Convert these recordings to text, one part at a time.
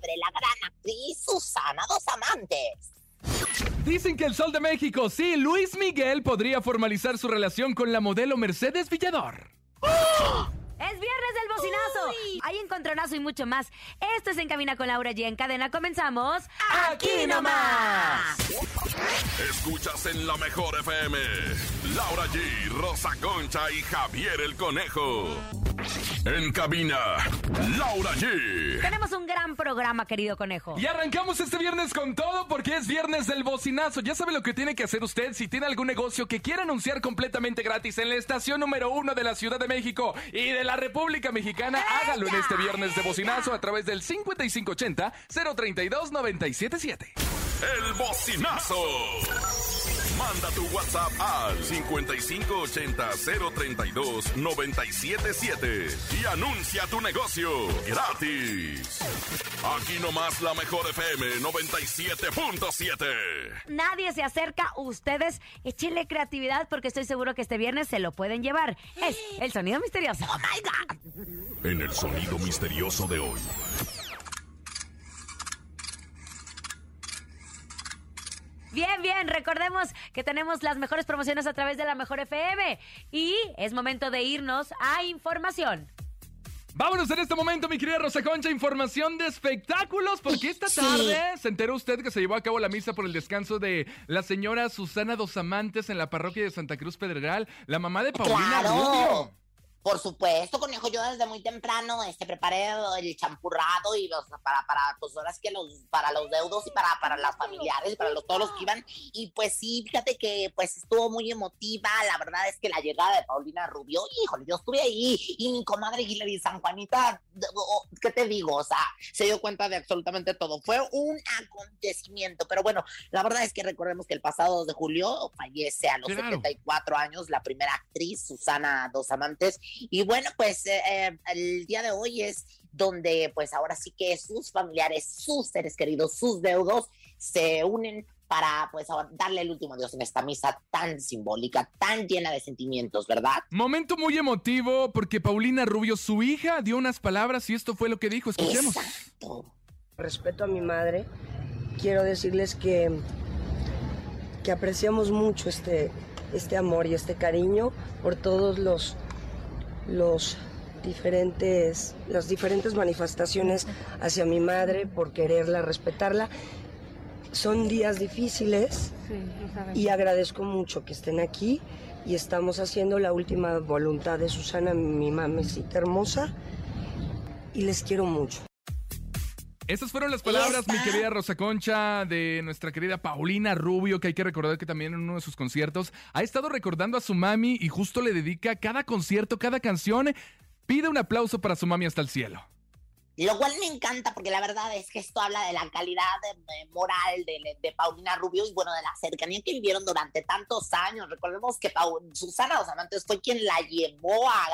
madre, la gran actriz Susana Dos Amantes. Dicen que el Sol de México, sí, Luis Miguel podría formalizar su relación con la modelo Mercedes Villador. Es viernes del bocinazo. Hay encontronazo y mucho más. Esto es En Cabina con Laura G. En cadena comenzamos. ¡Aquí nomás! Escuchas en la mejor FM. Laura G, Rosa Concha y Javier el Conejo. En cabina, Laura G. Tenemos un gran programa, querido conejo. Y arrancamos este viernes con todo porque es viernes del bocinazo. Ya sabe lo que tiene que hacer usted si tiene algún negocio que quiera anunciar completamente gratis en la estación número uno de la Ciudad de México y de la República Mexicana. Hágalo en este viernes de bocinazo a través del 5580-032-977. El bocinazo. Manda tu WhatsApp al 5580-032-977 y anuncia tu negocio gratis. Aquí nomás la mejor FM 97.7. Nadie se acerca, ustedes échenle creatividad porque estoy seguro que este viernes se lo pueden llevar. Es el sonido misterioso. ¡Oh, my God! En el sonido misterioso de hoy. Bien, bien, recordemos que tenemos las mejores promociones a través de la Mejor FM y es momento de irnos a información. Vámonos en este momento, mi querida Rosa Concha, información de espectáculos, porque esta tarde se enteró usted que se llevó a cabo la misa por el descanso de la señora Susana Dos Amantes en la parroquia de Santa Cruz Pedregal, la mamá de Paulina Claro. Rubio. Por supuesto, conejo, yo desde muy temprano este, preparé el champurrado y los, para, para, pues ahora es que los, para los deudos y para, para las familiares, para los, todos los que iban. Y pues sí, fíjate que pues estuvo muy emotiva. La verdad es que la llegada de Paulina Rubio, híjole, yo estuve ahí y mi comadre Hilary San Juanita, ¿qué te digo? O sea, se dio cuenta de absolutamente todo. Fue un acontecimiento, pero bueno, la verdad es que recordemos que el pasado 2 de julio fallece a los Claro. 74 años la primera actriz, Susana Dos Amantes. Y bueno, pues eh, eh, el día de hoy es donde pues ahora sí que sus familiares, sus seres queridos, sus deudos se unen para pues ahora darle el último adiós en esta misa tan simbólica, tan llena de sentimientos, ¿verdad? Momento muy emotivo porque Paulina Rubio, su hija, dio unas palabras y esto fue lo que dijo. Escuchemos. Exacto. respeto a mi madre, quiero decirles que, que apreciamos mucho este, este amor y este cariño por todos los, los diferentes, las diferentes manifestaciones hacia mi madre, por quererla, respetarla. Son días difíciles y agradezco mucho que estén aquí y estamos haciendo la última voluntad de Susana, mi mamecita hermosa, y les quiero mucho. Estas fueron las palabras, mi querida Rosa Concha, de nuestra querida Paulina Rubio, que hay que recordar que también en uno de sus conciertos ha estado recordando a su mami y justo le dedica cada concierto, cada canción. Pide un aplauso para su mami hasta el cielo. Lo cual me encanta porque la verdad es que esto habla de la calidad moral de, de, Paulina Rubio y bueno, de la cercanía que vivieron durante tantos años. Recordemos que Susana Dos Amantes fue quien la llevó a,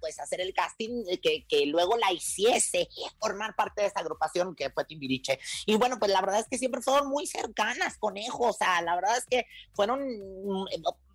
pues hacer el casting que, que, luego la hiciese formar parte de esta agrupación que fue Timbiriche. Y bueno, pues la verdad es que siempre fueron muy cercanas, conejo. O sea, la verdad es que fueron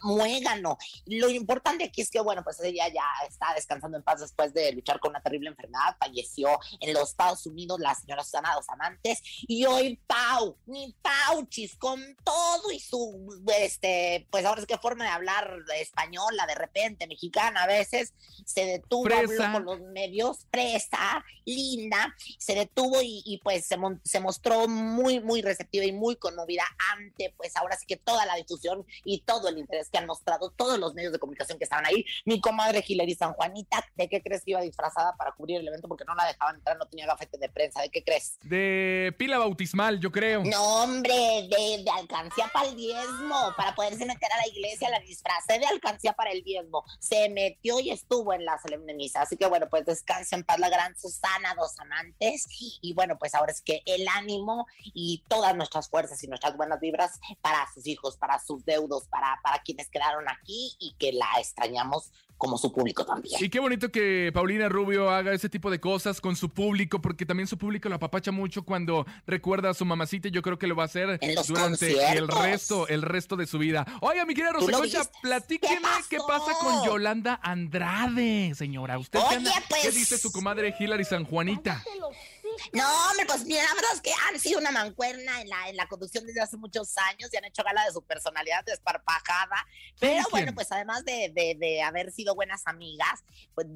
muégano. Lo importante aquí es que, bueno, pues ella ya está descansando en paz después de luchar con una terrible enfermedad. Falleció en los Estados Unidos la señora Susana Dos Amantes. Y hoy Pau, mi Pauchis, con todo y su, este, pues ahora es que forma de hablar española, de repente, mexicana a veces, se detuvo, con los medios, presa, linda, se detuvo y, pues se, se mostró muy, muy receptiva y muy conmovida ante, pues ahora sí que toda la difusión y todo el interés que han mostrado todos los medios de comunicación que estaban ahí. Mi comadre Hilary San Juanita, ¿de qué crees que iba disfrazada para cubrir el evento? Porque no la dejaban entrar, no tenía gafete de prensa. ¿De qué crees? De pila bautismal, yo creo. No, hombre, de, de alcancía para el diezmo. Para poderse meter a la iglesia, la disfrazé de alcancía para el diezmo. Se metió y estuvo en la solemne misa. Así que bueno, pues descansa en paz la gran Susana, dos amantes. Y bueno, pues ahora es que el ánimo y todas nuestras fuerzas y nuestras buenas vibras para sus hijos, para sus deudos, para, para quienes quedaron aquí y que la extrañamos como su público también. Y qué bonito que Paulina Rubio haga ese tipo de cosas con su público, porque también su público la apapacha mucho cuando recuerda a su mamacita. Y yo creo que lo va a hacer durante el resto, el resto de su vida. Oiga, mi querida Rosa Concha, platíqueme ¿Qué, pasa con Yolanda Andrade, señora. ¿Usted qué, pues dice su comadre Hilary San Juanita? No, hombre, pues mira, la verdad es que han sido una mancuerna en la, en la conducción desde hace muchos años y han hecho gala de su personalidad desparpajada. Pero bueno, pues además de, de, haber sido buenas amigas, pues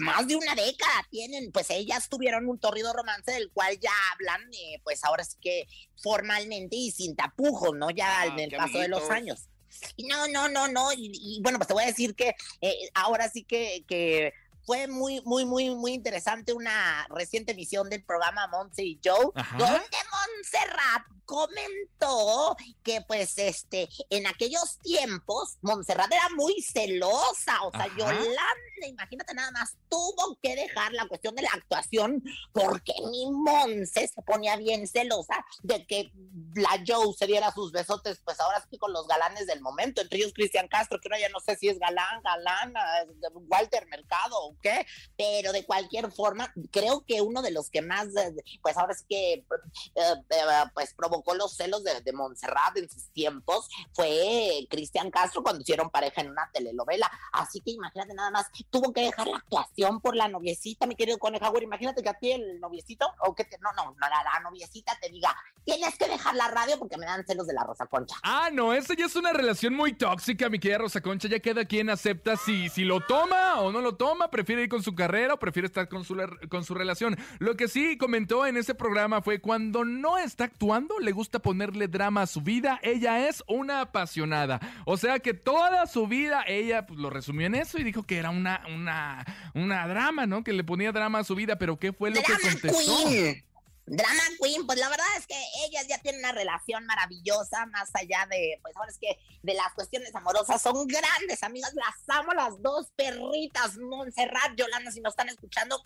más de una década tienen, pues ellas tuvieron un torrido romance del cual ya hablan, eh, pues ahora sí que formalmente y sin tapujos, ¿no? Ya en el paso de los años. No, no, no, no. Y, bueno, pues te voy a decir que eh, ahora sí que, que fue muy, muy, muy, muy interesante una reciente emisión del programa Monse y Joe, donde Montserrat comentó que pues este en aquellos tiempos Montserrat era muy celosa, o sea, Yolanda, imagínate nada más, tuvo que dejar la cuestión de la actuación porque mi Monse se ponía bien celosa de que la Joe se diera sus besotes, pues ahora sí con los galanes del momento, entre ellos Cristian Castro, que uno ya no sé si es galán, galán, Walter Mercado qué, pero de cualquier forma, creo que uno de los que más, pues ahora sí que, eh, eh, pues provocó los celos de, de Montserrat en sus tiempos fue Cristian Castro cuando hicieron pareja en una telenovela. Así que imagínate nada más, tuvo que dejar la actuación por la noviecita, mi querido Conejauer. Imagínate que a ti el noviecito, o que te, no, no, la, la noviecita te diga, tienes que dejar la radio porque me dan celos de la Rosa Concha. Ah, no, eso ya es una relación muy tóxica, mi querida Rosa Concha. Ya queda quien acepta si, si lo toma o no lo toma, prefiere ir con su carrera o prefiere estar con su, con su relación. Lo que sí comentó en ese programa fue cuando no está actuando, le gusta ponerle drama a su vida. Ella es una apasionada. O sea que toda su vida ella pues, lo resumió en eso y dijo que era una, una, una drama, ¿no? Que le ponía drama a su vida, pero ¿qué fue lo que contestó? Drama Queen, pues la verdad es que ellas ya tienen una relación maravillosa, más allá de, pues ahora es que de las cuestiones amorosas, son grandes amigas, las amo las dos perritas, Montserrat, Yolanda, si nos están escuchando,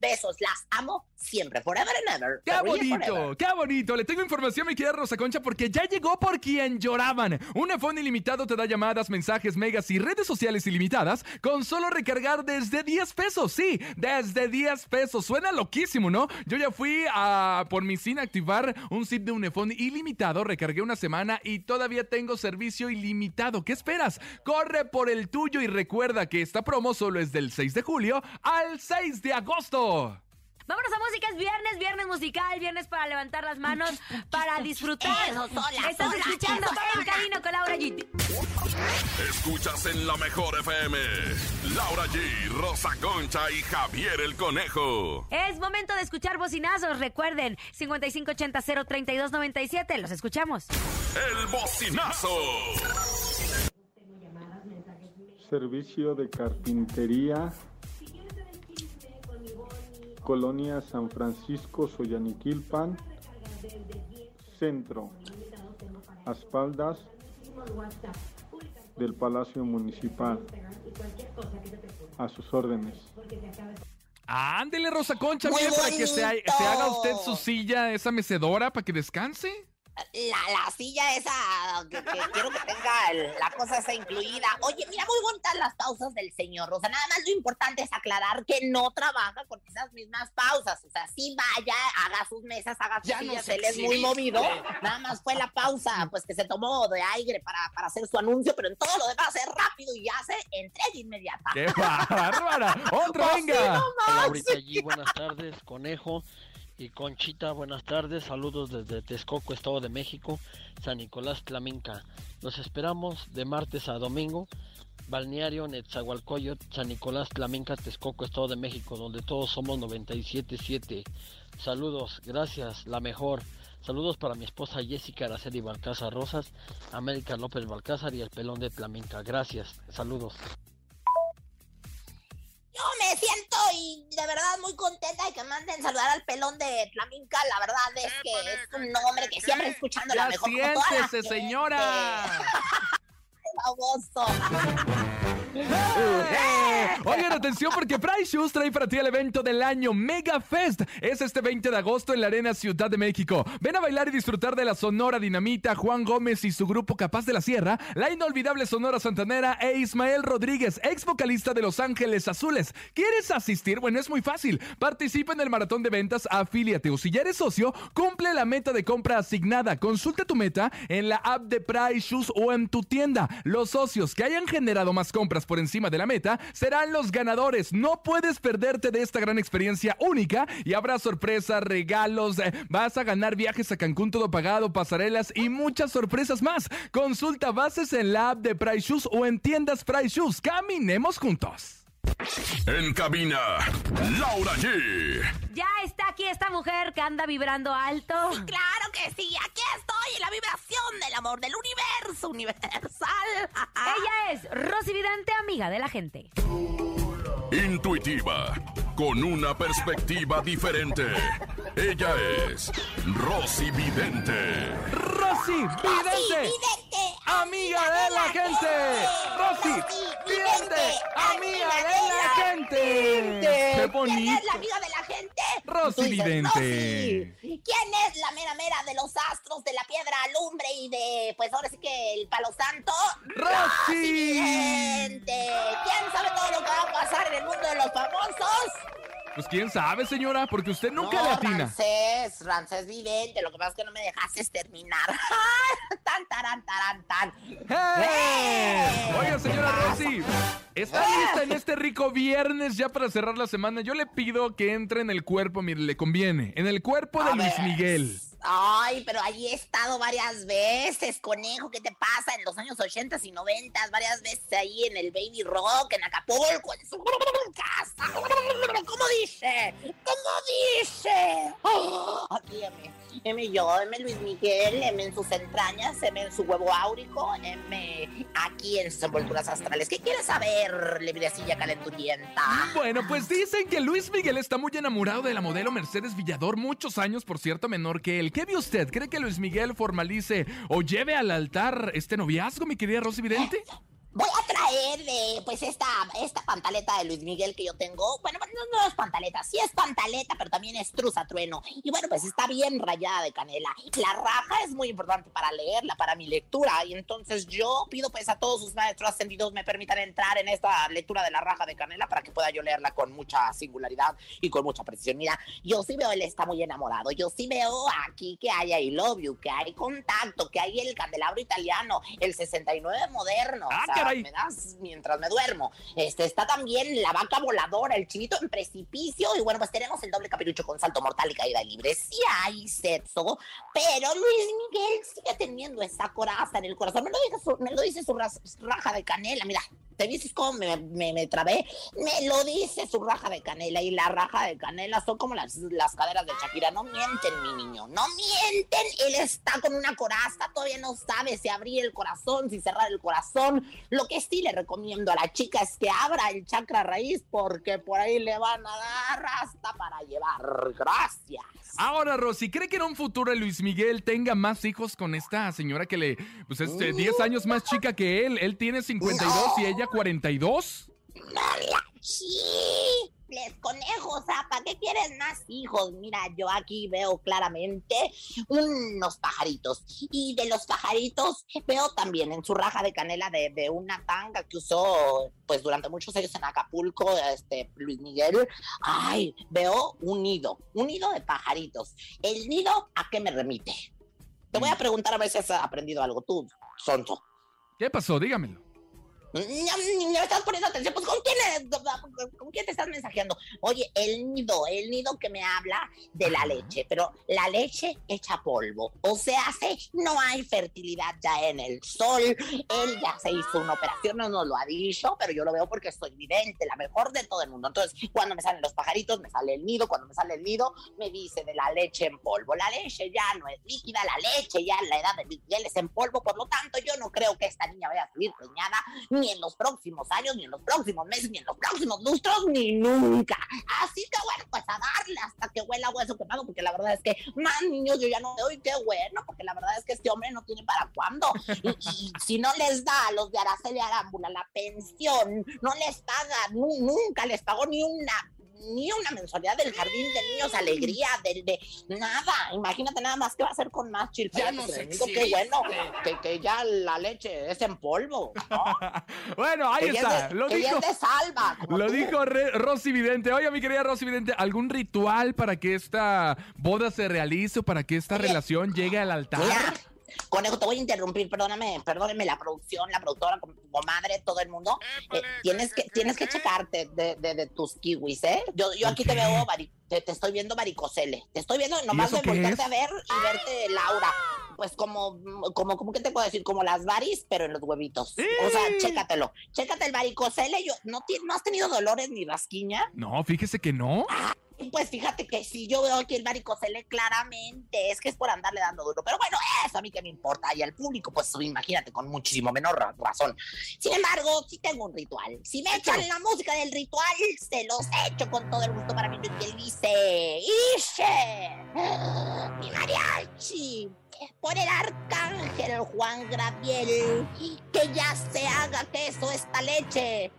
besos, las amo siempre, forever and ever. ¡Qué bonito! ¡Qué bonito! Le tengo información, mi querida Rosa Concha, porque ya llegó por quien lloraban. Un iPhone ilimitado te da llamadas, mensajes, megas y redes sociales ilimitadas con solo recargar desde 10 pesos, sí, desde 10 pesos. Suena loquísimo, ¿no? Yo ya fui a por mi sin activar un zip de un iPhone ilimitado, recargué una semana y todavía tengo servicio ilimitado. ¿Qué esperas? Corre por el tuyo y recuerda que esta promo solo es del 6 de julio al 6 de agosto. Vámonos a música, es viernes, viernes musical, viernes para levantar las manos, para disfrutar. Estás escuchando En Camino con Laura G. Escuchas en la mejor FM. Laura G, Rosa Concha y Javier el Conejo. Es momento de escuchar bocinazos. Recuerden, 5580-03297. Los escuchamos. El bocinazo. Servicio de carpintería Colonia San Francisco Soyaniquilpan, Centro, a espaldas del Palacio Municipal. A sus órdenes. Ándele, Rosa Concha, mire, para que se, ha- se haga usted su silla, esa mecedora, para que descanse. La, la silla esa que, que quiero que tenga el- la cosa esa incluida. Oye, mira, muy bonitas las pausas del señor Rosa. Nada más lo importante es aclarar que no trabaja con esas mismas pausas. O sea, sí vaya, haga sus mesas, haga sus Ya sillas. Él es muy movido. Nada más fue la pausa, pues que se tomó de aire para, para hacer su anuncio, pero en todo lo demás es rápido y hace entrega inmediata. ¡Qué bárbara! ¡Otra, Pues venga! Hola, allí, buenas tardes, Conejo y Conchita, buenas tardes, saludos desde Texcoco, Estado de México, San Nicolás Tlaminca. Los esperamos de martes a domingo, Balneario Netzahualcoyot, San Nicolás Tlaminca, Texcoco, Estado de México, donde todos somos 97.7. Saludos, gracias, la mejor. Saludos para mi esposa Jessica Araceli Balcázar Rosas, América López Balcázar y el pelón de Tlaminca. Gracias, saludos. Yo me siento y de verdad muy contenta de que manden saludar al pelón de Flaminca. La verdad es que es un hombre que siempre escuchando la ¡Ya mejor siéntese, señora! Baboso. Oigan, atención porque Price Shoes trae para ti el evento del año Mega Fest. Es este 20 de agosto en la Arena Ciudad de México. Ven a bailar y disfrutar de la Sonora Dinamita, Juan Gómez y su grupo Capaz de la Sierra, la inolvidable Sonora Santanera e Ismael Rodríguez, ex vocalista de Los Ángeles Azules. ¿Quieres asistir? Bueno, es muy fácil. Participa en el maratón de ventas, afíliate o si ya eres socio, cumple la meta de compra asignada. Consulta tu meta en la app de Price Shoes o en tu tienda. Los socios que hayan generado más compras por encima de la meta serán los ganadores. No puedes perderte de esta gran experiencia única y habrá sorpresas, regalos, eh, vas a ganar viajes a Cancún todo pagado, pasarelas y muchas sorpresas más. Consulta bases en la app de Price Shoes o en tiendas Price Shoes. Caminemos juntos. En cabina, Laura G. Ya está aquí esta mujer que anda vibrando alto. Claro que sí, aquí estoy en la vibración del amor del universo universal. Ella es Rosy Vidente, amiga de la gente. Intuitiva, con una perspectiva diferente. Ella es Rosy Vidente. Rosy Vidente, Vidente, amiga de la gente. Rosy Vidente, amiga de la gente. Qué ¿Quién bonito. es la amiga de la gente? Rosy Vidente. ¿Quién es la mera mera de los astros, de la piedra alumbre y de, pues ahora sí que el palo santo? Rosy. Vidente. ¿Quién sabe todo lo que va a pasar en el mundo de los famosos? Pues quién sabe, señora, porque usted nunca no, le atina. Rancés, Rancés Vidente. Lo que pasa es que no me dejaste terminar. tan, taran, taran, tan. ¡Eh! Oiga, señora ¿Qué Rosy, ¿está lista en este rico viernes ya para cerrar la semana? Yo le pido que entre en el cuerpo, mire, le conviene, en el cuerpo de A Luis ver. Miguel. Ay, pero allí he estado varias veces, conejo. ¿Qué te pasa? En los años 80 y 90, varias veces ahí en el Baby Rock, en Acapulco, en su casa. ¿Cómo dice? ¿Cómo dice? Oh, aquí, M. Yo, M Luis Miguel, M en sus entrañas, M en su huevo áurico, M aquí en sus envolturas astrales. ¿Qué quieres saber, lebrecilla calenturienta? Bueno, pues dicen que Luis Miguel está muy enamorado de la modelo Mercedes Villador, muchos años, por cierto, menor que él. ¿Qué ve usted? ¿Cree que Luis Miguel formalice o lleve al altar este noviazgo, mi querida Rosy Vidente? Voy a traer de, pues, esta, esta pantaleta de Luis Miguel que yo tengo. Bueno, no, no es pantaleta, sí es pantaleta, pero también es truza trueno. Y bueno, pues está bien rayada de canela. La raja es muy importante para leerla, para mi lectura. Y entonces yo pido, pues, a todos sus maestros ascendidos me permitan entrar en esta lectura de la raja de canela para que pueda yo leerla con mucha singularidad y con mucha precisión. Mira, yo sí veo, él está muy enamorado. Yo sí veo aquí que hay I love you, que hay contacto, que hay el candelabro italiano, el 69 moderno. Ah, caray. me das mientras me duermo. Este está también la vaca voladora, el chivito en precipicio y bueno, pues tenemos el doble capirucho con salto mortal y caída libre. Sí hay sexo, pero Luis Miguel sigue teniendo esa coraza en el corazón. Me lo dice su, me lo dice su ras- raja de canela, mira. ¿Te dices cómo me, me, me trabé? Me lo dice su raja de canela y la raja de canela son como las, las caderas de Shakira. No mienten, mi niño, no mienten. Él está con una coraza, todavía no sabe si abrir el corazón, si cerrar el corazón. Lo que sí le recomiendo a la chica es que abra el chakra raíz porque por ahí le van a dar hasta para llevar. Gracias. Ahora, Rosy, ¿cree que en un futuro Luis Miguel tenga más hijos con esta señora que le, pues es eh, 10 años más chica que él? Él tiene 52 y ella 42. ¡No la chifles! quieres, conejo? O sea, ¿para qué quieres más hijos? Mira, yo aquí veo claramente unos pajaritos. Y de los pajaritos veo también en su raja de canela de, de una tanga que usó pues durante muchos años en Acapulco, este Luis Miguel. Ay, veo un nido, un nido de pajaritos. ¿El nido a qué me remite? Te voy a preguntar a ver si has aprendido algo tú, sonso. ¿Qué pasó? Dígamelo. No, estás poniendo atención, pues ¿con quién? ¿con quién te estás mensajeando? Oye, el nido, el nido que me habla de la leche, pero la leche echa polvo. O sea, se, no hay fertilidad ya en el sol. Él ya se hizo una operación, no nos lo ha dicho, pero yo lo veo porque soy vidente, la mejor de todo el mundo. Entonces, cuando me salen los pajaritos, me sale el nido. Cuando me sale el nido, me dice de la leche en polvo. La leche ya no es líquida, la leche ya en la edad de Miguel es en polvo. Por lo tanto, yo no creo que esta niña vaya a salir preñada ni en los próximos años, ni en los próximos meses, ni en los próximos lustros, ni nunca. Así que bueno, pues a darle hasta que huela hueso quemado, porque la verdad es que más niños yo ya no doy, qué bueno, porque la verdad es que este hombre no tiene para cuándo. Y, y si no les da a los de Araceli Arámbula la pensión, no les paga, nu- nunca les pagó ni una ni una mensualidad del jardín de niños alegría del de nada imagínate nada más que va a hacer con más chilpa Ya nos qué bueno que, que ya la leche es en polvo ¿no? Bueno, ahí Que está. es de- Lo que dijo. es de salva Lo tú. dijo Re- Rosy Vidente. Oye, mi querida Rosy Vidente, ¿algún ritual para que esta boda se realice o para que esta Oye, relación llegue al altar? Conejo, te voy a interrumpir, perdóname, perdóname la producción, la productora, como tu comadre, todo el mundo. Eh, tienes que, tienes que checarte de, de- de tus kiwis, ¿eh? Yo, yo aquí te veo, te, te estoy viendo varicocele. Te estoy viendo nomás de es? a ver y verte, Laura. Pues como, como, como, ¿qué te puedo decir? Como las varis, pero en los huevitos. O sea, ¡Eh! chécatelo. Chécate el varicocele. Yo, ¿no, ¿No has tenido dolores ni rasquiña? No, fíjese que no. Pues fíjate que si yo veo aquí el varicocele claramente, es que es por andarle dando duro. Pero bueno, eso a mí que me importa. Y al público, pues imagínate, con muchísimo menor ra- razón. Sin embargo, sí tengo un ritual. Si me echan la música del ritual, se los echo con todo el gusto para mí. Y él dice, ¡Ishe! ¡Mi mariachi! Por el arcángel Juan Graviel, que ya se haga queso esta leche.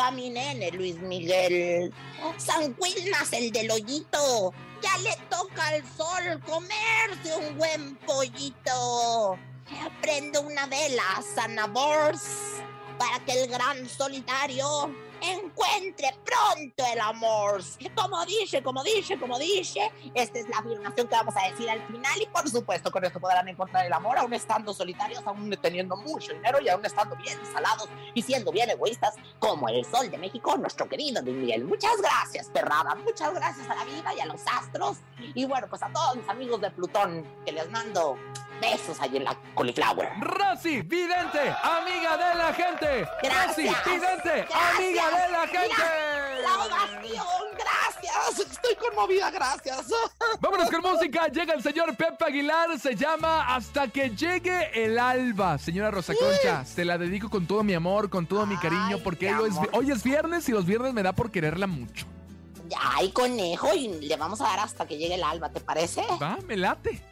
Pa' mi nene Luis Miguel. San Quilmas, el del hoyito. Ya le toca al sol comerse un buen pollito. Prende una vela, Sanabors, para que el gran solitario encuentre pronto el amor. Como dice, como dice, como dice, esta es la afirmación que vamos a decir al final y por supuesto con esto podrán encontrar el amor aún estando solitarios, aún teniendo mucho dinero y aún estando bien salados y siendo bien egoístas como el sol de México, nuestro querido Luis Miguel. Muchas gracias, perrada, muchas gracias a la vida y a los astros y bueno, pues a todos mis amigos de Plutón que les mando besos ahí en la cauliflower. Rosy Vidente, amiga de la gente. Gracias. Rosy Vidente, Gracias. amiga de la gente. La ovación, gracias. Estoy conmovida, gracias. Vámonos con música. Llega el señor Pepe Aguilar. Se llama Hasta que llegue el alba. Señora Rosa Concha, se la dedico con todo mi amor, con todo mi cariño, porque mi hoy es, hoy es viernes y los viernes me da por quererla mucho. Ay, conejo, y le vamos a dar hasta que llegue el alba, ¿te parece? Va, me late.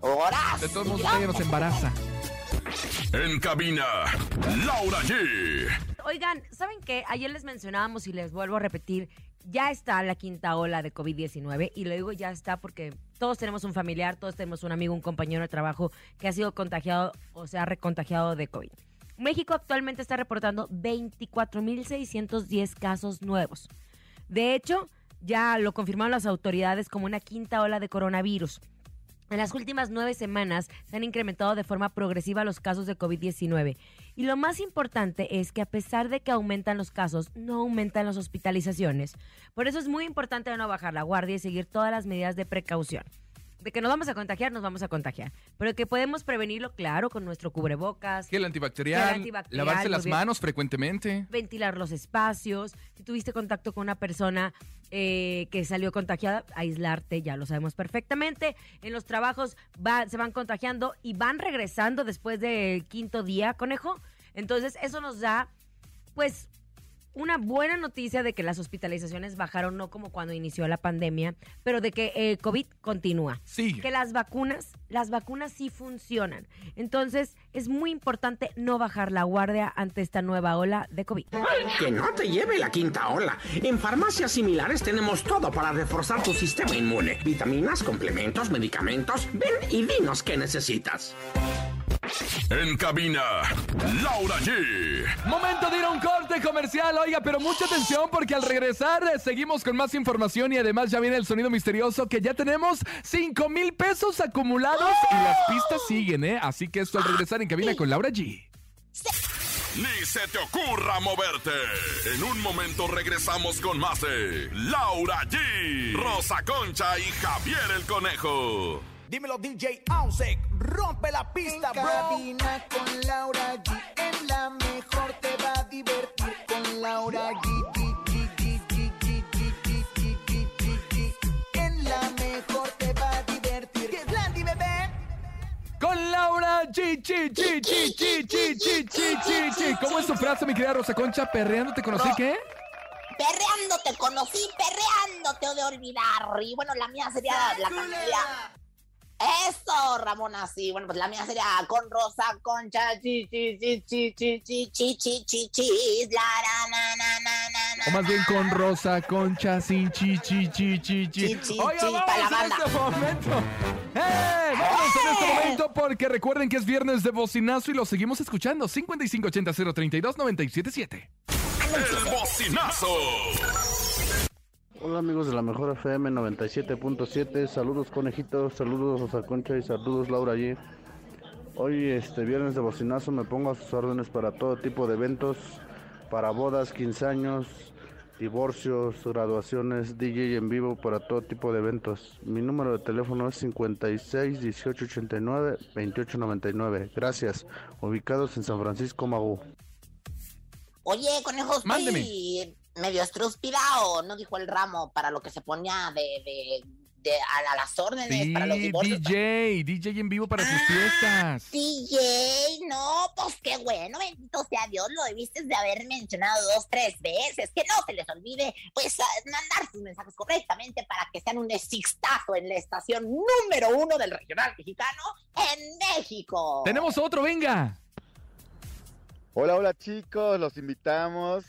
Horas. De todos modos, ella nos embaraza. En cabina, Laura G. Oigan, ¿saben qué? Ayer les mencionábamos y les vuelvo a repetir, ya está la quinta ola de COVID-19 y lo digo ya está porque todos tenemos un familiar, todos tenemos un amigo, un compañero de trabajo que ha sido contagiado o se ha recontagiado de COVID. México actualmente está reportando 24.610 casos nuevos. De hecho, ya lo confirmaron las autoridades como una quinta ola de coronavirus. En las últimas nueve semanas se han incrementado de forma progresiva los casos de COVID-19. Y lo más importante es que a pesar de que aumentan los casos, no aumentan las hospitalizaciones. Por eso es muy importante no bajar la guardia y seguir todas las medidas de precaución. De que nos vamos a contagiar, nos vamos a contagiar. Pero que podemos prevenirlo, claro, con nuestro cubrebocas, Gel antibacterial, Gel antibacterial, lavarse las manos frecuentemente. ventilar los espacios. Si tuviste contacto con una persona eh, que salió contagiada, aislarte, ya lo sabemos perfectamente. En los trabajos va- se van contagiando y van regresando después del quinto día, conejo. Entonces, eso nos da, pues, una buena noticia de que las hospitalizaciones bajaron, no como cuando inició la pandemia, pero de que eh, COVID continúa. Sigue. Que las vacunas, las vacunas sí funcionan. Entonces, es muy importante no bajar la guardia ante esta nueva ola de COVID. Que no te lleve la quinta ola. En farmacias similares tenemos todo para reforzar tu sistema inmune. Vitaminas, complementos, medicamentos. Ven y dinos qué necesitas. En cabina, Laura G. Momento de ir a un corte comercial, oiga, pero mucha atención porque al regresar eh, seguimos con más información y además ya viene el sonido misterioso que ya tenemos 5 mil pesos acumulados y las pistas siguen, ¿eh? Así que esto al regresar en cabina con Laura G. Ni se te ocurra moverte. En un momento regresamos con más de Laura G, Rosa Concha y Javier el Conejo. Dímelo DJ Ausek, rompe la pista, En bro. cabina con Laura G. En la mejor te va a divertir con Laura G. G, G, G, G, G, G, G, G, G, G, G. En la mejor te va a divertir. ¡Qué Blandy, bebé! Con Laura G, G, G, G, G, G, G, G, G, G. ¿Cómo es tu frase, mi querida Rosa Concha? ¿Perreando te conocí qué? Perreando te conocí, perreando te he de olvidar. Y bueno, la mía sería la cantaría. Eso, Ramona, sí. Bueno, pues la mía sería con Rosa Concha, chi, chi, chi, chi, chi, chi, chi, chi, chi, chis, la, ra, na, na, na, na, na, O más bien con Rosa Concha, sin chi, chi, chi, chi, chi. Chi, chi, chi, la vamos en banda. este momento. ¡Eh! Vámonos en este momento porque recuerden que es viernes de bocinazo y lo seguimos escuchando. 5580 032 977. El bocinazo. Hola amigos de la Mejor FM 97.7, saludos conejitos, saludos Rosa Concha y saludos Laura G. Hoy este viernes de bocinazo me pongo a sus órdenes para todo tipo de eventos, para bodas, 15 años, divorcios, graduaciones, DJ en vivo, para todo tipo de eventos. Mi número de teléfono es 56 18 89 28 99. Gracias. Ubicados en San Francisco Magú. Oye, conejo, estoy Mándeme. Medio estrúspida o no dijo el ramo para lo que se ponía de, de, de a, a las órdenes para los divorcios. DJ, DJ en vivo para tus Ah, fiestas. DJ, no, pues qué bueno, bendito sea Dios, lo debiste de haber mencionado dos, tres veces, que no se les olvide, pues, a- mandar sus mensajes correctamente para que sean un exitazo en la estación número uno del regional mexicano en México. Tenemos otro, venga. Hola, hola chicos, los invitamos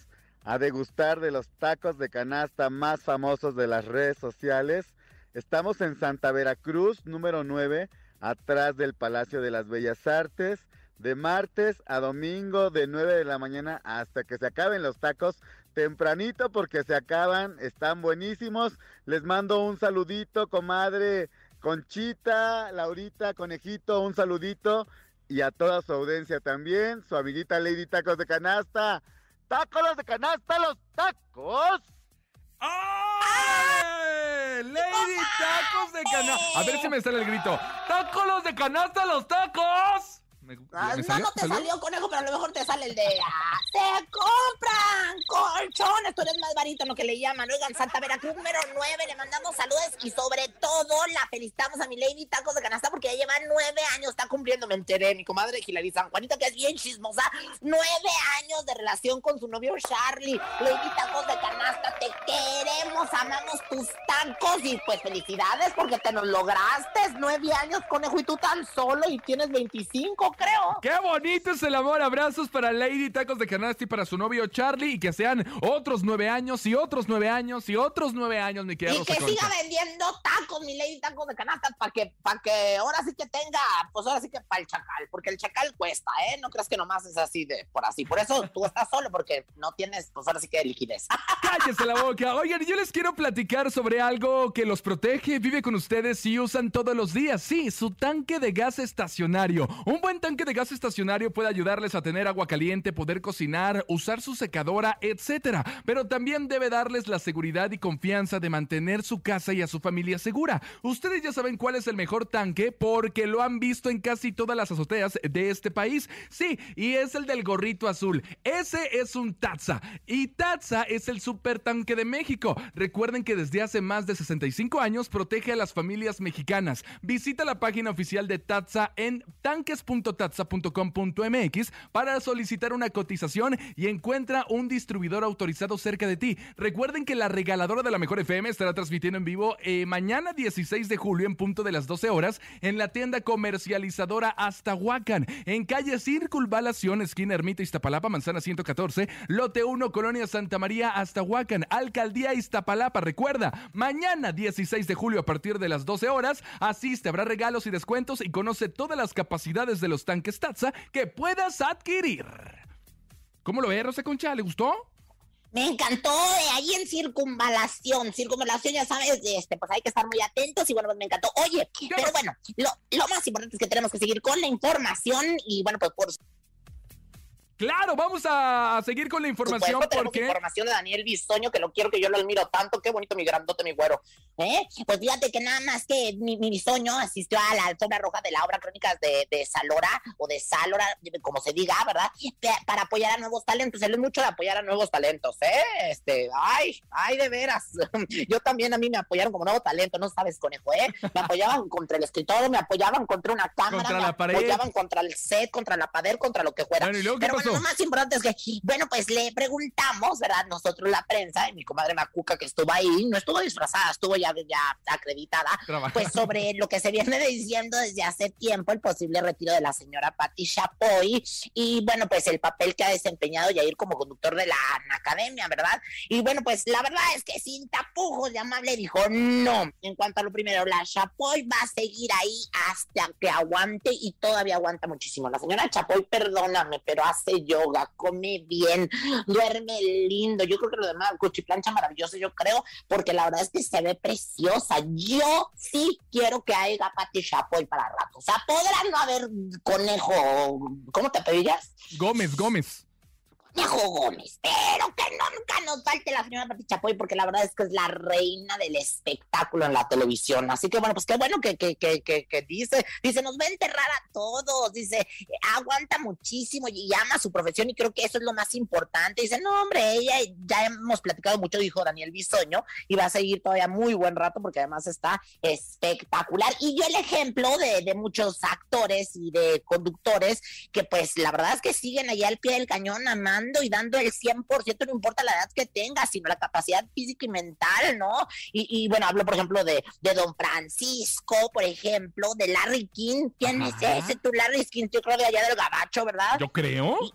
a degustar de los tacos de canasta más famosos de las redes sociales. Estamos en Santa Veracruz, número 9, atrás del Palacio de las Bellas Artes, de martes a domingo de 9 de la mañana hasta que se acaben los tacos, tempranito porque se acaban, están buenísimos. Les mando un saludito, comadre Conchita, Laurita, Conejito, un saludito y a toda su audiencia también, su amiguita Lady Tacos de Canasta. ¡Tacos de canasta, los tacos! ¡Ay! Lady Tacos de Canasta. A ver si me sale el grito. ¡Tacos de canasta, los tacos! ¿Me, Ah, me no, no te ¿Salió? salió conejo, pero a lo mejor te sale el de ah, ¡Se compran colchones! Tú eres más varito lo que le llaman. Oigan, Santa Veracruz número 9, le mandamos saludos y sobre todo la felicitamos a mi Lady Tacos de Canasta porque ya lleva nueve años, está cumpliendo, me enteré, mi comadre Hilary San Juanita, que es bien chismosa, nueve años de relación con su novio Charlie. Lady Tacos de Canasta, te queremos, amamos tus tacos y pues felicidades porque te nos lograste. Nueve años, conejo, y tú tan solo y tienes 25, creo. ¡Qué bonito es el amor! Abrazos para Lady Tacos de Canasta y para su novio Charlie. Y que sean otros nueve años y otros nueve años y otros nueve años, mi querida Y Rosa que Concha. siga vendiendo tacos, mi lady tacos de canasta, para que, para que ahora sí que tenga, pues ahora sí que para el chacal, porque el chacal cuesta, ¿eh? No creas que nomás es así de, por así. Por eso tú estás solo, porque no tienes, pues ahora sí que liquidez. ¡Cállese la boca! Oigan, yo les quiero platicar sobre algo que los protege, vive con ustedes y usan todos los días. Sí, su tanque de gas estacionario. Un buen tanque de gas estacionario puede ayudarles a tener agua caliente, poder cocinar, usar su secadora, etcétera. Pero también debe darles la seguridad y confianza de mantener su casa y a su familia segura. Ustedes ya saben cuál es el mejor tanque porque lo han visto en casi todas las azoteas de este país. Sí, y es el del gorrito azul. Ese es un Tatsa. Y Tatsa es el super Supertanque de México. Recuerden que desde hace más de 65 años protege a las familias mexicanas. Visita la página oficial de Tatsa en tanques.tatsa.com.mx para solicitar una cotización y encuentra un distribuidor autorizado cerca de ti. Recuerden que la regaladora de la Mejor FM estará transmitiendo en vivo eh, mañana 16 de julio en punto de las 12 horas en la tienda comercializadora Aztahuacan, en calle Circunvalación, esquina Ermita Iztapalapa, manzana 114, lote 1, Colonia Santa María, Aztahuacan, Alcaldía Iztapalapa. Recuerda, mañana 16 de julio a partir de las 12 horas, asiste, habrá regalos y descuentos y conoce todas las capacidades de los tanques Tatsa que puedas adquirir. ¿Cómo lo ve, Rosa Concha? ¿Le gustó? Me encantó, eh, ahí en circunvalación, circunvalación, ya sabes, este, pues hay que estar muy atentos y bueno, pues me encantó. Oye, pero bueno, lo, lo más importante es que tenemos que seguir con la información y bueno, pues por Claro, vamos a seguir con la información supuesto, tenemos porque información de Daniel Bisoño, que lo quiero, que yo lo admiro tanto, qué bonito mi grandote, mi güero. ¿Eh? Pues fíjate que nada más que mi, mi Bisoño asistió a la alfombra roja de la obra Crónicas de, de Salora, o de Salora, como se diga, ¿verdad? Para apoyar a nuevos talentos, él es mucho de apoyar a nuevos talentos, ¿eh? Este, ay, ay, de veras. Yo también a mí me apoyaron como nuevo talento, no sabes, conejo, ¿eh? Me apoyaban contra el escritorio, me apoyaban contra una cámara, Contra me la pared. apoyaban contra el set, contra la pared, contra lo que fuera. Bueno, ¿y luego qué Pero lo más importante es que, bueno, pues le preguntamos, ¿verdad? Nosotros la prensa, y mi comadre Macuca que estuvo ahí, no estuvo disfrazada, estuvo ya, ya acreditada, Trabaja. pues sobre lo que se viene diciendo desde hace tiempo, el posible retiro de la señora Patti Chapoy, y bueno, pues el papel que ha desempeñado Yair como conductor de la academia, ¿verdad? Y bueno, pues la verdad es que sin tapujos de amable dijo, no, en cuanto a lo primero, la Chapoy va a seguir ahí hasta que aguante y todavía aguanta muchísimo. La señora Chapoy, perdóname, pero hace yoga, come bien, duerme lindo. Yo creo que lo demás, cuchiplancha maravilloso, yo creo, porque la verdad es que se ve preciosa. Yo sí quiero que haya Pati Chapoy para rato. O sea, podrá no haber conejo, ¿cómo te pedías? Gómez, Gómez. Conejo Gómez, pero que nunca nos falte la señora Pati Chapoy, porque la verdad es que es la reina del espectáculo en la televisión. Así que bueno, pues qué bueno que, que, que, que, dice, dice, nos va a enterrar a todos, dice, aguanta muchísimo y ama su profesión y creo que eso es lo más importante. Dice, no, hombre, ella ya hemos platicado mucho, dijo Daniel Bisoño, y va a seguir todavía muy buen rato porque además está espectacular. Y yo el ejemplo de, de muchos actores y de conductores que pues la verdad es que siguen allá al pie del cañón amando y dando el 100%, no importa la edad que tengas, sino la capacidad física y mental, ¿no? Y, y, bueno, hablo por ejemplo de, de Don Francisco, por ejemplo, de Larry King. ¿Quién Ajá. es ese? Tú, Larry King, yo creo de allá del Gabacho, ¿verdad? Yo creo. Y,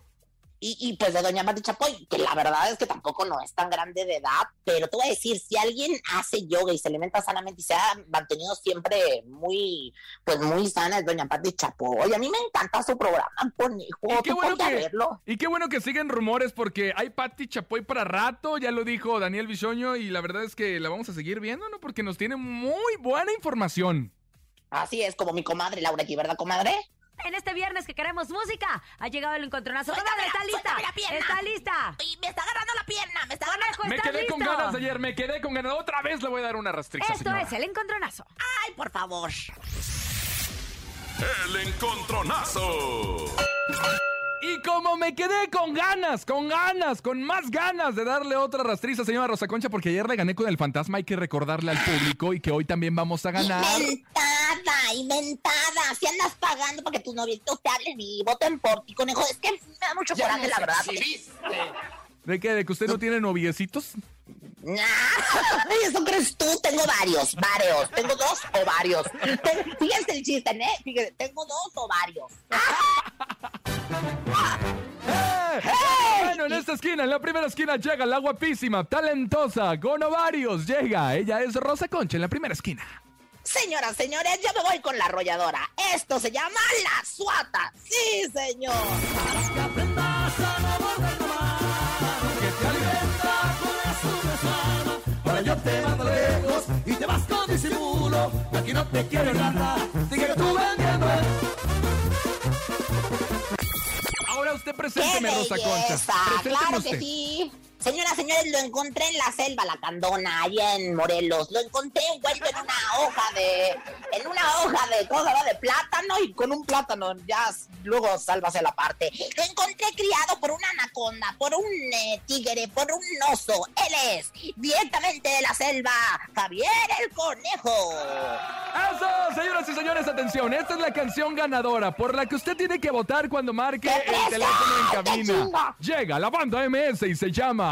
y pues de Doña Pati Chapoy, que la verdad es que tampoco no es tan grande de edad, pero te voy a decir, si alguien hace yoga y se alimenta sanamente y se ha mantenido siempre muy, pues muy sana, es Doña Pati Chapoy. A mí me encanta su programa, conejo, Y qué, bueno que, verlo. y qué bueno que siguen rumores porque hay Patti Chapoy para rato, ya lo dijo Daniel Bisoño y la verdad es que la vamos a seguir viendo, ¿no? Porque nos tiene muy buena información. Así es, como mi comadre Laura aquí, ¿verdad, comadre? En este viernes que queremos música, ha llegado el encontronazo. Suéltame ¿está lista? la pierna. ¿Está lista? Y me está agarrando la pierna, me está agarrando. Me ¿estás quedé con ganas ayer, me quedé con ganas. Otra vez le voy a dar una rastriza, Esto señora. es el encontronazo. Ay, por favor. El encontronazo. Y como me quedé con ganas, con ganas, con más ganas de darle otra rastriza, señora Rosa Concha, porque ayer le gané con el fantasma, hay que recordarle al público y que hoy también vamos a ganar. Inventada, inventada. Si andas pagando para que tus noviecitos te hablen y voten por ti, conejo. Es que me da mucho coraje, la verdad. porque- ¿De qué? ¿De que usted no tiene noviecitos? Eso crees tú. Tengo varios, varios. Tengo dos o varios. Ten- Fíjense el chiste, ¿eh? Fíjense, tengo dos o varios. Bueno, en esta esquina, en la primera esquina, llega la guapísima, talentosa, con ovarios. Llega, ella es Rosa Concha en la primera esquina. Señoras, señores, yo me voy con la arrolladora. Esto se llama la suata. Sí, señor. Ahora yo te mando lejos y te vas con disimulo. Aquí no te quiero nada, sigue tú vendiendo. Ahora usted ¡Qué presénteme, Rosa Concha. Presénteme ¡Claro usted. que sí! Señoras, señores, lo encontré en la selva, la candona, allá en Morelos. Lo encontré envuelto en una hoja de, en una hoja de, ¿cómo se llama? De plátano y con un plátano, ya luego sálvase la parte. Lo encontré criado por una anaconda, por un eh, tigre, por un oso. Él es directamente de la selva, Javier el Conejo. ¡Eso! Señoras y señores, atención. Esta es la canción ganadora por la que usted tiene que votar cuando marque el teléfono en cabina. Llega la banda MS y se llama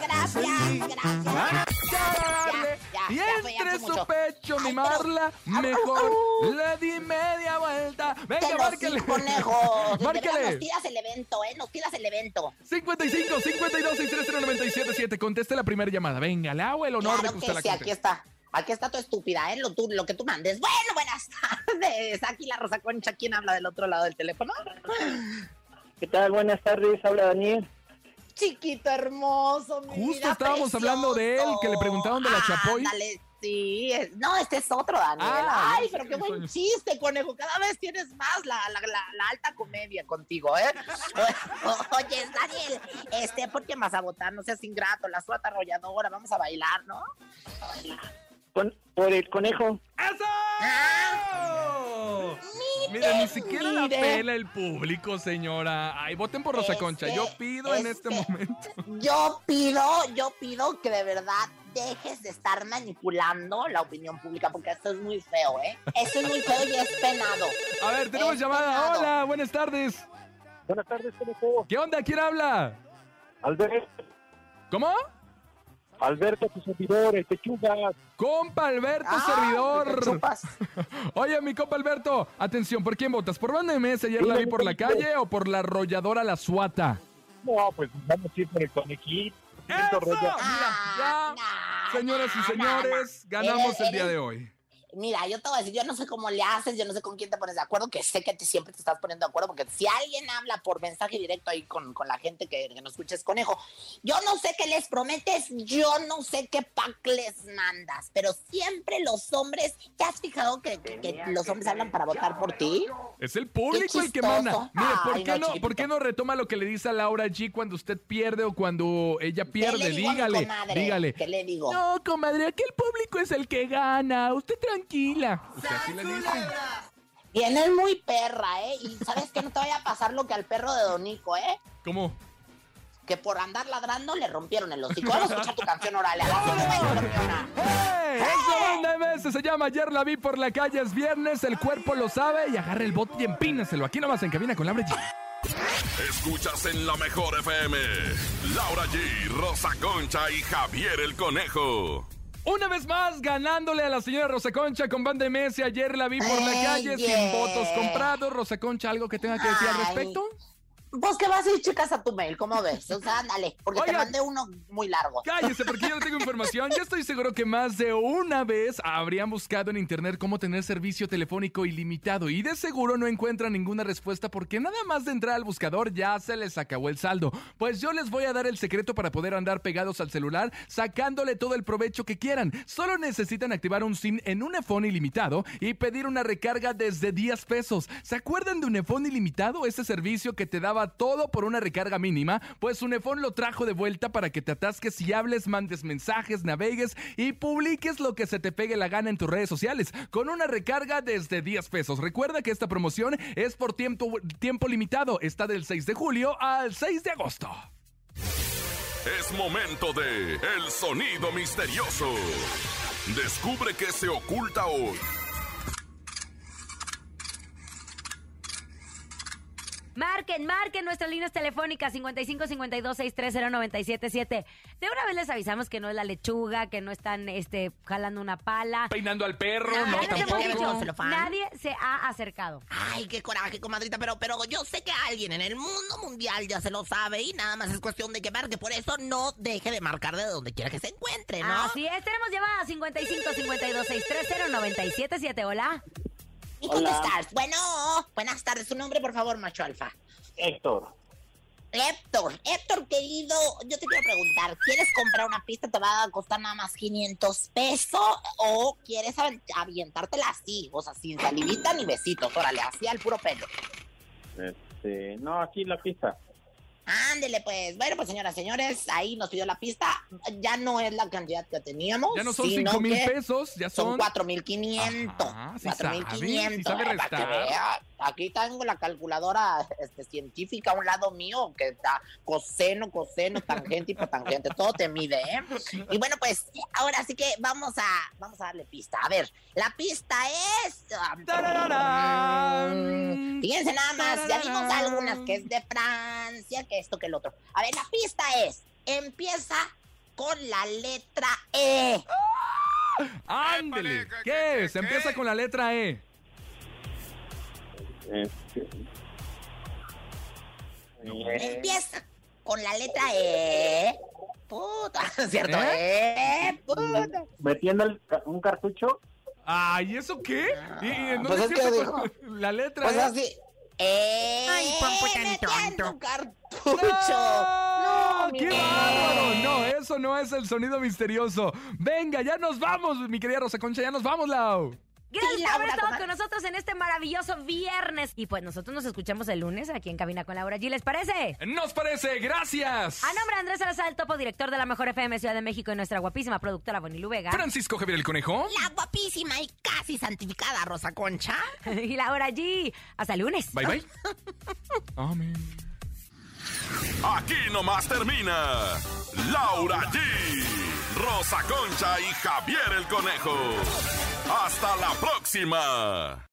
Gracias, gracias, gracias. Y entre su mucho. pecho mimarla, mejor le di media vuelta. Venga, márquele. Márquele. Nos tiras el evento, ¿eh? Nos tiras el evento. 55 52 630 977 Conteste la primera llamada. Venga, le hago el honor Claro de que la sí, aquí está. Aquí está tu estúpida, ¿eh? Lo, tú- lo que tú mandes. Bueno, buenas tardes. Aquí la Rosa Concha. ¿Quién habla del otro lado del teléfono? ¿Qué tal? Buenas tardes, habla Daniel. Chiquito hermoso, mi Justo vida estábamos hablando de él, que le preguntaron de la Chapoy. Ándale, sí. es- no, este es otro, Daniel. Ah, Ay, pero qué buen chiste, conejo. Cada vez tienes más la, la, la, la alta comedia contigo, ¿eh? Oye, Daniel, este, ¿por qué vas a votar? No seas ingrato, la suata arrolladora. Vamos a bailar, ¿no? Con- por el conejo. ¡Eso! Mira, ni siquiera la mire. pela el público, señora. Ay, voten por Rosa Concha. Yo pido en es este que- momento. Yo pido, yo pido que de verdad dejes de estar manipulando la opinión pública, porque esto es muy feo, ¿eh? Esto es muy feo y es penado. A ver, tenemos Es llamada. penado. Hola, buenas tardes. Buenas tardes, conejo. ¿Qué onda? ¿Quién habla? Alberto, ¿Cómo? Alberto, tu servidor, el Pechugas. Compa Alberto, Ah, servidor. Oye, mi compa Alberto, atención, ¿por quién votas? ¿Por Banda MS ayer la vi por la calle o por la arrolladora La Suata? No, pues vamos a ir por el conejito. Mira, Ah, ya, señoras y no, señores, no. ganamos Eres- el día eres- de hoy. Mira, yo te voy a decir, yo no sé cómo le haces, yo no sé con quién te pones de acuerdo, que sé que te, siempre te estás poniendo de acuerdo, porque si alguien habla por mensaje directo ahí con, con la gente que, que nos escuches, conejo, yo no sé qué les prometes, yo no sé qué pack les mandas, pero siempre los hombres, ¿te has fijado que, que- que los hombres hablan para votar por ti? Es el público el que manda. Mire, ¿por, Ay, qué no. ¿por qué no retoma lo que le dice a Laura G cuando usted pierde o cuando ella pierde? ¿Qué le digo a mi dígale, comadre? dígale. ¿Qué le digo? No, comadre, aquí el público es el que gana. Usted tranquila. Usted así le dice. Vienes muy perra, ¿eh? Y sabes que no te vaya a pasar lo que al perro de Donico, ¿eh? ¿Cómo? Que por andar ladrando le rompieron el hocico. Vamos a escuchar tu canción oral. A las 7:20, campeona. ¡Hey! Esa banda MS se llama Ayer la vi por la calle, es viernes, el cuerpo lo sabe y agarra el bote y empínaselo. Aquí nomás en cabina con Laura G. Escuchas en la mejor FM. Laura G, Rosa Concha y Javier el Conejo. Una vez más, ganándole a la señora Rosa Concha con banda MS. Ayer la vi por la calle sin votos comprados. Rosa Concha, ¿algo que tenga que decir al respecto? Pues que vas y checas a tu mail, ¿cómo ves? O sea, ándale, porque te mandé uno muy largo. Cállese, porque yo no tengo información. Yo estoy seguro que más de una vez habrían buscado en internet cómo tener servicio telefónico ilimitado y de seguro no encuentran ninguna respuesta porque nada más de entrar al buscador ya se les acabó el saldo. Pues yo les voy a dar el secreto para poder andar pegados al celular sacándole todo el provecho que quieran. Solo necesitan activar un SIM en un iPhone ilimitado y pedir una recarga desde 10 pesos. ¿Se acuerdan de un iPhone ilimitado? Ese servicio que te daba todo por una recarga mínima. Pues Unifón lo trajo de vuelta para que te atasques y hables, mandes mensajes, navegues y publiques lo que se te pegue la gana en tus redes sociales con una recarga desde 10 pesos. Recuerda que esta promoción es por tiempo, tiempo limitado. Está del 6 de julio al 6 de agosto. Es momento de El Sonido Misterioso. Descubre qué se oculta hoy. Marquen, marquen nuestras líneas telefónicas 55 52 630 977. De una vez les avisamos que no es la lechuga, que no están este, jalando una pala. Peinando al perro, No, no, hemos tampoco. dicho. Nadie se ha acercado. Ay, qué coraje, comadrita, pero, pero yo sé que alguien en el mundo mundial ya se lo sabe y nada más es cuestión de que marque. Por eso no deje de marcar de donde quiera que se encuentre, ¿no? Así es, tenemos llamada 55 52 630 977. Hola. ¿Y contestar? Bueno, buenas tardes. Su nombre, por favor, macho alfa. Héctor. Héctor, Héctor querido, yo te quiero preguntar, ¿quieres comprar una pista? ¿Te va a costar nada más 500 pesos? ¿O quieres avientártela así? O sea, sin salivita ni besitos, órale, así al puro pelo. Este, no, aquí la pista. Ándele, pues. Bueno, pues señoras, señores, ahí nos pidió la pista. Ya no es la cantidad que teníamos. Ya no son sino 5 mil pesos, ya Son son... 4,500. Ajá, sí sabe, sí 4,500. Aquí tengo la calculadora este, científica a un lado mío, que está coseno, coseno, tangente y tangente. Todo te mide, ¿eh? Y bueno, pues ahora sí que vamos a, vamos a darle pista. A ver, la pista es. Mm, Fíjense nada más, ya vimos algunas que es de Francia, que esto, que el otro. A ver, la pista es. Empieza con la letra E. ¡Ándele! ¿Qué es? Empieza con la letra E. Este, Empieza con la letra E. Puta, ¿cierto? ¿Eh? Puta. metiendo el un cartucho. Ay, ¿eso qué? ¿Y, y en Pues es que dijo- la letra Pues E? así. ¡Eh! Ay, Pompo tan tonto. cartucho! ¡No! ¡Qué bárbaro! No, eso no es el sonido misterioso. Venga, ya nos vamos, mi querida Rosa Concha, ya nos vamos, Lau. Gracias Sí, por haber estado con nosotros en este maravilloso viernes. Y pues nosotros nos escuchamos el lunes aquí en Cabina con Laura G. ¿Les parece? Nos parece, gracias. A nombre de Andrés Salazar, el topo director de la Mejor FM Ciudad de México y nuestra guapísima productora Bonilu Vega. Francisco Javier el Conejo. La guapísima y casi santificada Rosa Concha. y Laura G. Hasta el lunes. Bye, bye. Amén. Aquí nomás termina Laura G, Rosa Concha y Javier el Conejo. Hasta la próxima.